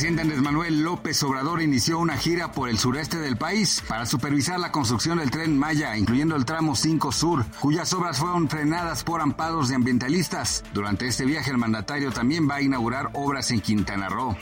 Presidente Andrés Manuel López Obrador inició una gira por el sureste del país para supervisar la construcción del tren Maya, incluyendo el tramo 5 Sur, cuyas obras fueron frenadas por amparos de ambientalistas. Durante este viaje, el mandatario también va a inaugurar obras en Quintana Roo.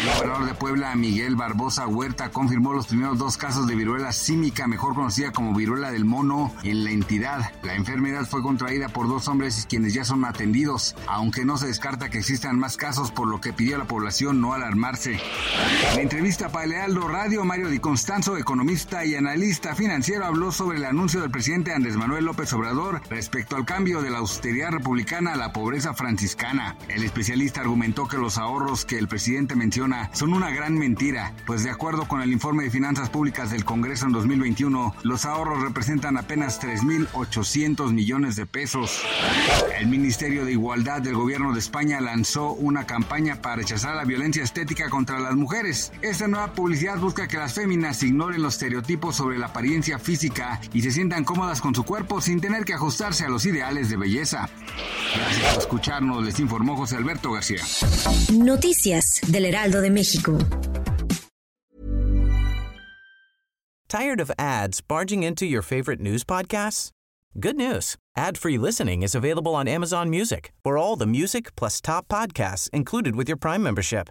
El gobernador de Puebla, Miguel Barbosa Huerta, confirmó los primeros dos casos de viruela símica, mejor conocida como viruela del mono, en la entidad. La enfermedad fue contraída por dos hombres quienes ya son atendidos, aunque no se descarta que existan más casos, por lo que pidió a la población no alarmarse. En entrevista para Lealdo Radio, Mario Di Constanzo, economista y analista financiero, habló sobre el anuncio del presidente Andrés Manuel López Obrador respecto al cambio de la austeridad republicana a la pobreza franciscana. El especialista argumentó que los ahorros que el presidente menciona son una gran mentira, pues de acuerdo con el informe de finanzas públicas del Congreso en 2021, los ahorros representan apenas 3.800 millones de pesos. El Ministerio de Igualdad del Gobierno de España lanzó una campaña para rechazar la violencia estética contra las mujeres. Esta nueva publicidad busca que las féminas ignoren los estereotipos sobre la apariencia física y se sientan cómodas con su cuerpo sin tener que ajustarse a los ideales de belleza. Gracias por escucharnos, les informó José Alberto García. Noticias del Heraldo de México. Tired of ads barging into your favorite news podcasts? Good news. Ad-free listening is available on Amazon Music for all the music plus top podcasts included with your Prime membership.